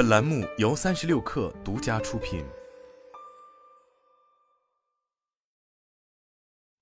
本栏目由三十六氪独家出品。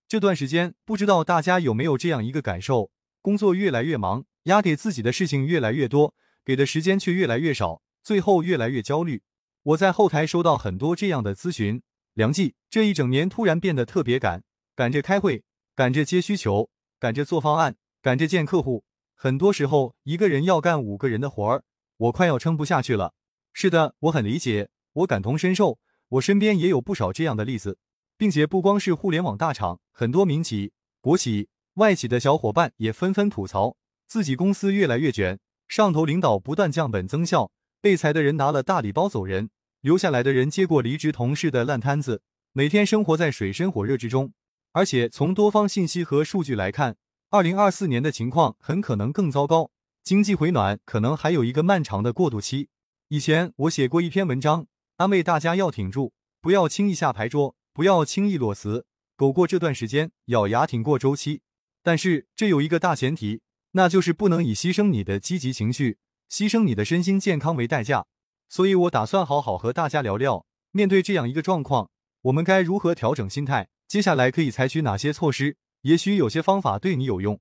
这段时间，不知道大家有没有这样一个感受：工作越来越忙，压给自己的事情越来越多，给的时间却越来越少，最后越来越焦虑。我在后台收到很多这样的咨询。梁记，这一整年突然变得特别赶，赶着开会，赶着接需求，赶着做方案，赶着见客户。很多时候，一个人要干五个人的活儿，我快要撑不下去了。是的，我很理解，我感同身受，我身边也有不少这样的例子。并且不光是互联网大厂，很多民企、国企、外企的小伙伴也纷纷吐槽，自己公司越来越卷，上头领导不断降本增效，被裁的人拿了大礼包走人，留下来的人接过离职同事的烂摊子，每天生活在水深火热之中。而且从多方信息和数据来看，二零二四年的情况很可能更糟糕，经济回暖可能还有一个漫长的过渡期。以前我写过一篇文章，安慰大家要挺住，不要轻易下牌桌。不要轻易裸辞，苟过这段时间，咬牙挺过周期。但是这有一个大前提，那就是不能以牺牲你的积极情绪、牺牲你的身心健康为代价。所以我打算好好和大家聊聊，面对这样一个状况，我们该如何调整心态？接下来可以采取哪些措施？也许有些方法对你有用。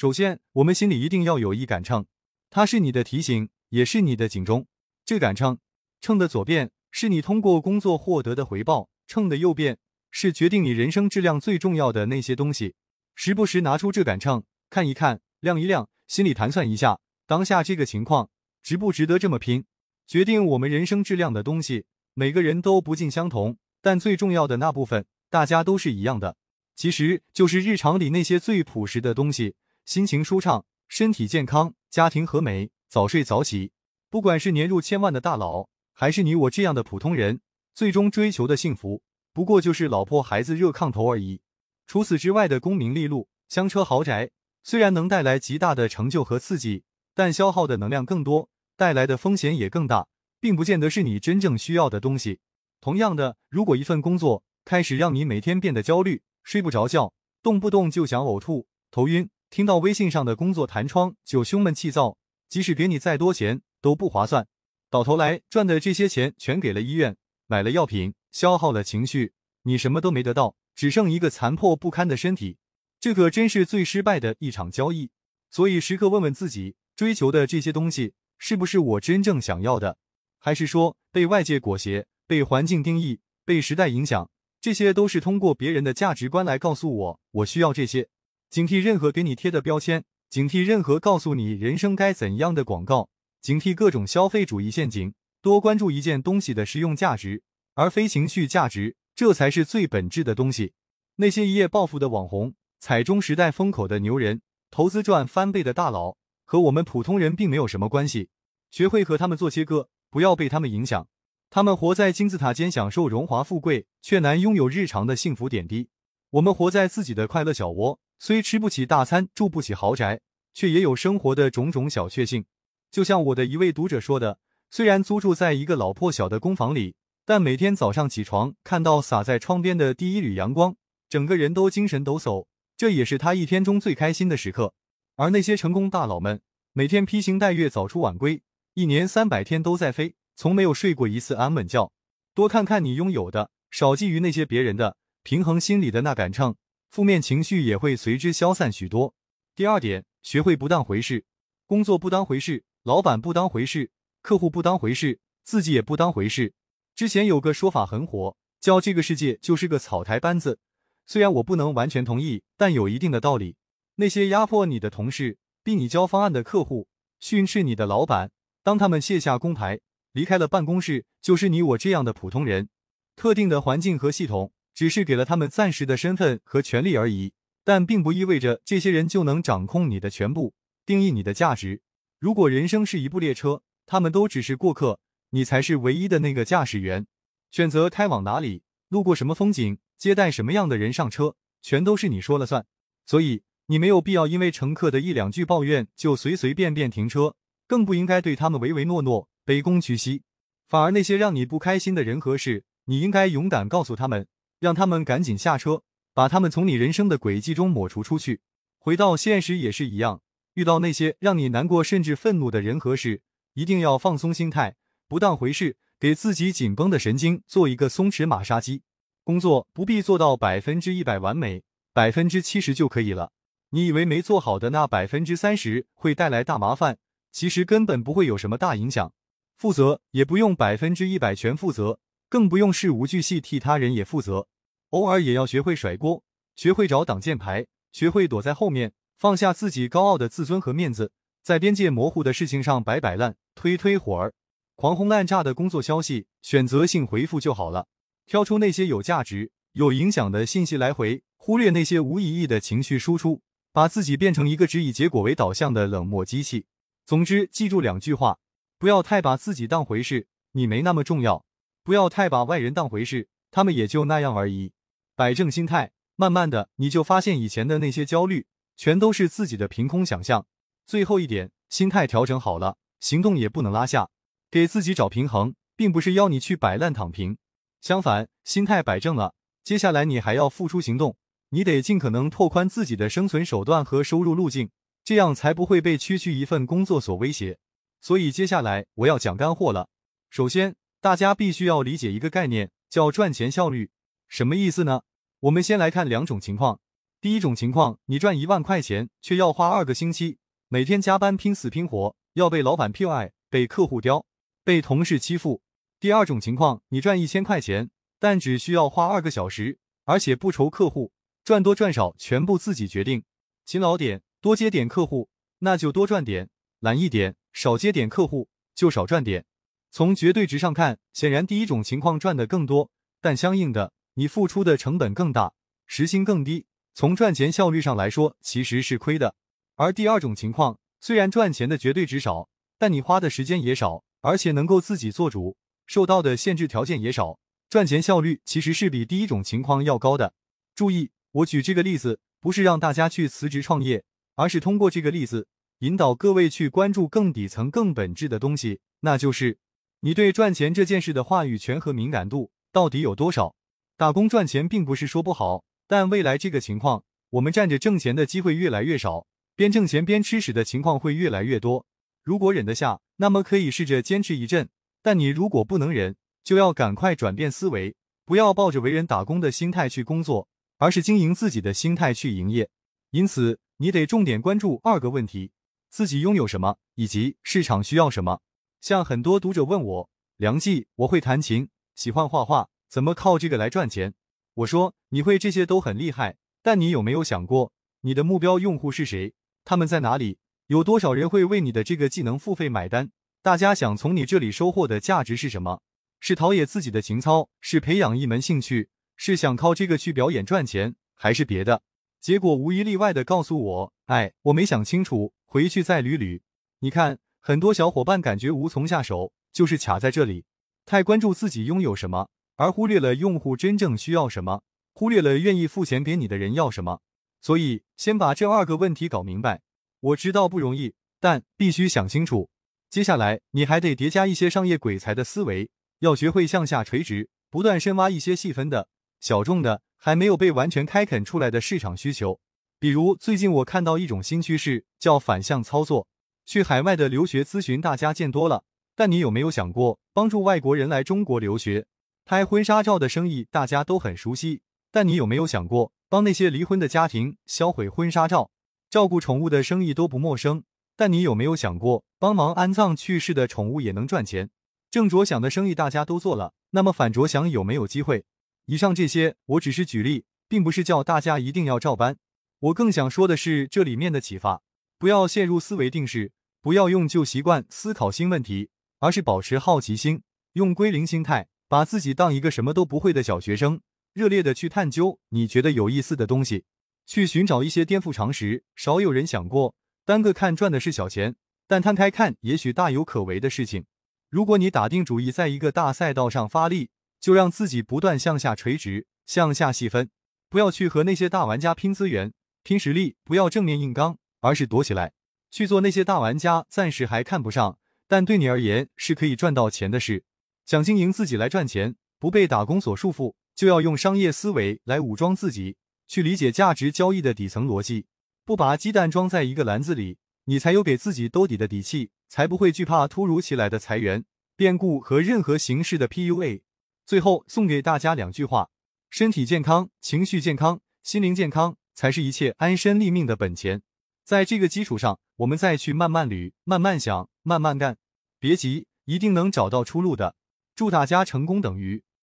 首先，我们心里一定要有一杆秤，它是你的提醒，也是你的警钟。这杆秤，秤的左边是你通过工作获得的回报。秤的右边是决定你人生质量最重要的那些东西，时不时拿出这杆秤看一看，量一量，心里盘算一下，当下这个情况值不值得这么拼？决定我们人生质量的东西，每个人都不尽相同，但最重要的那部分，大家都是一样的，其实就是日常里那些最朴实的东西：心情舒畅、身体健康、家庭和美、早睡早起。不管是年入千万的大佬，还是你我这样的普通人。最终追求的幸福，不过就是老婆孩子热炕头而已。除此之外的功名利禄、香车豪宅，虽然能带来极大的成就和刺激，但消耗的能量更多，带来的风险也更大，并不见得是你真正需要的东西。同样的，如果一份工作开始让你每天变得焦虑、睡不着觉，动不动就想呕吐、头晕，听到微信上的工作弹窗就胸闷气躁，即使给你再多钱都不划算，到头来赚的这些钱全给了医院。买了药品，消耗了情绪，你什么都没得到，只剩一个残破不堪的身体，这可真是最失败的一场交易。所以时刻问问自己，追求的这些东西是不是我真正想要的，还是说被外界裹挟、被环境定义、被时代影响？这些都是通过别人的价值观来告诉我，我需要这些。警惕任何给你贴的标签，警惕任何告诉你人生该怎样的广告，警惕各种消费主义陷阱。多关注一件东西的实用价值，而非情绪价值，这才是最本质的东西。那些一夜暴富的网红、踩中时代风口的牛人、投资赚翻倍的大佬，和我们普通人并没有什么关系。学会和他们做切割，不要被他们影响。他们活在金字塔尖，享受荣华富贵，却难拥有日常的幸福点滴。我们活在自己的快乐小窝，虽吃不起大餐，住不起豪宅，却也有生活的种种小确幸。就像我的一位读者说的。虽然租住在一个老破小的公房里，但每天早上起床看到洒在窗边的第一缕阳光，整个人都精神抖擞，这也是他一天中最开心的时刻。而那些成功大佬们，每天披星戴月早出晚归，一年三百天都在飞，从没有睡过一次安稳觉。多看看你拥有的，少觊觎那些别人的，平衡心里的那杆秤，负面情绪也会随之消散许多。第二点，学会不当回事，工作不当回事，老板不当回事。客户不当回事，自己也不当回事。之前有个说法很火，叫这个世界就是个草台班子。虽然我不能完全同意，但有一定的道理。那些压迫你的同事、逼你交方案的客户、训斥你的老板，当他们卸下工牌，离开了办公室，就是你我这样的普通人。特定的环境和系统只是给了他们暂时的身份和权利而已，但并不意味着这些人就能掌控你的全部，定义你的价值。如果人生是一部列车，他们都只是过客，你才是唯一的那个驾驶员。选择开往哪里，路过什么风景，接待什么样的人上车，全都是你说了算。所以，你没有必要因为乘客的一两句抱怨就随随便便停车，更不应该对他们唯唯诺诺、卑躬屈膝。反而，那些让你不开心的人和事，你应该勇敢告诉他们，让他们赶紧下车，把他们从你人生的轨迹中抹除出去。回到现实也是一样，遇到那些让你难过甚至愤怒的人和事。一定要放松心态，不当回事，给自己紧绷的神经做一个松弛马杀鸡。工作不必做到百分之一百完美，百分之七十就可以了。你以为没做好的那百分之三十会带来大麻烦，其实根本不会有什么大影响。负责也不用百分之一百全负责，更不用事无巨细替他人也负责。偶尔也要学会甩锅，学会找挡箭牌，学会躲在后面，放下自己高傲的自尊和面子，在边界模糊的事情上摆摆烂、推推火儿、狂轰滥炸的工作消息，选择性回复就好了。挑出那些有价值、有影响的信息来回，忽略那些无意义的情绪输出，把自己变成一个只以结果为导向的冷漠机器。总之，记住两句话：不要太把自己当回事，你没那么重要；不要太把外人当回事，他们也就那样而已。摆正心态，慢慢的你就发现以前的那些焦虑，全都是自己的凭空想象。最后一点，心态调整好了，行动也不能拉下，给自己找平衡，并不是要你去摆烂躺平。相反，心态摆正了，接下来你还要付出行动，你得尽可能拓宽自己的生存手段和收入路径，这样才不会被区区一份工作所威胁。所以接下来我要讲干货了。首先，大家必须要理解一个概念，叫赚钱效率。什么意思呢？我们先来看两种情况。第一种情况，你赚一万块钱，却要花二个星期，每天加班拼死拼活，要被老板 PUA，被客户刁，被同事欺负。第二种情况，你赚一千块钱，但只需要花二个小时，而且不愁客户，赚多赚少全部自己决定。勤劳点，多接点客户，那就多赚点；懒一点，少接点客户，就少赚点。从绝对值上看，显然第一种情况赚的更多，但相应的，你付出的成本更大，时薪更低。从赚钱效率上来说，其实是亏的。而第二种情况，虽然赚钱的绝对值少，但你花的时间也少，而且能够自己做主。受到的限制条件也少，赚钱效率其实是比第一种情况要高的。注意，我举这个例子不是让大家去辞职创业，而是通过这个例子引导各位去关注更底层、更本质的东西，那就是你对赚钱这件事的话语权和敏感度到底有多少。打工赚钱并不是说不好，但未来这个情况，我们站着挣钱的机会越来越少，边挣钱边吃屎的情况会越来越多。如果忍得下，那么可以试着坚持一阵。但你如果不能忍，就要赶快转变思维，不要抱着为人打工的心态去工作，而是经营自己的心态去营业。因此，你得重点关注二个问题：自己拥有什么，以及市场需要什么。像很多读者问我，梁记，我会弹琴，喜欢画画，怎么靠这个来赚钱？我说，你会这些都很厉害，但你有没有想过，你的目标用户是谁？他们在哪里？有多少人会为你的这个技能付费买单？大家想从你这里收获的价值是什么？是陶冶自己的情操，是培养一门兴趣，是想靠这个去表演赚钱，还是别的？结果无一例外的告诉我，哎，我没想清楚，回去再捋捋。你看，很多小伙伴感觉无从下手，就是卡在这里，太关注自己拥有什么，而忽略了用户真正需要什么，忽略了愿意付钱给你的人要什么。所以，先把这二个问题搞明白。我知道不容易，但必须想清楚。接下来，你还得叠加一些商业鬼才的思维，要学会向下垂直，不断深挖一些细分的、小众的、还没有被完全开垦出来的市场需求。比如，最近我看到一种新趋势，叫反向操作。去海外的留学咨询大家见多了，但你有没有想过，帮助外国人来中国留学？拍婚纱照的生意大家都很熟悉，但你有没有想过，帮那些离婚的家庭销毁婚纱照？照顾宠物的生意都不陌生。但你有没有想过，帮忙安葬去世的宠物也能赚钱？正着想的生意大家都做了，那么反着想有没有机会？以上这些我只是举例，并不是叫大家一定要照搬。我更想说的是这里面的启发：不要陷入思维定式，不要用旧习惯思考新问题，而是保持好奇心，用归零心态，把自己当一个什么都不会的小学生，热烈的去探究你觉得有意思的东西，去寻找一些颠覆常识、少有人想过。单个看赚的是小钱，但摊开看，也许大有可为的事情。如果你打定主意在一个大赛道上发力，就让自己不断向下垂直，向下细分，不要去和那些大玩家拼资源、拼实力，不要正面硬刚，而是躲起来去做那些大玩家暂时还看不上，但对你而言是可以赚到钱的事。想经营自己来赚钱，不被打工所束缚，就要用商业思维来武装自己，去理解价值交易的底层逻辑。不把鸡蛋装在一个篮子里，你才有给自己兜底的底气，才不会惧怕突如其来的裁员、变故和任何形式的 PUA。最后送给大家两句话：身体健康、情绪健康、心灵健康，才是一切安身立命的本钱。在这个基础上，我们再去慢慢捋、慢慢想、慢慢干，别急，一定能找到出路的。祝大家成功等于。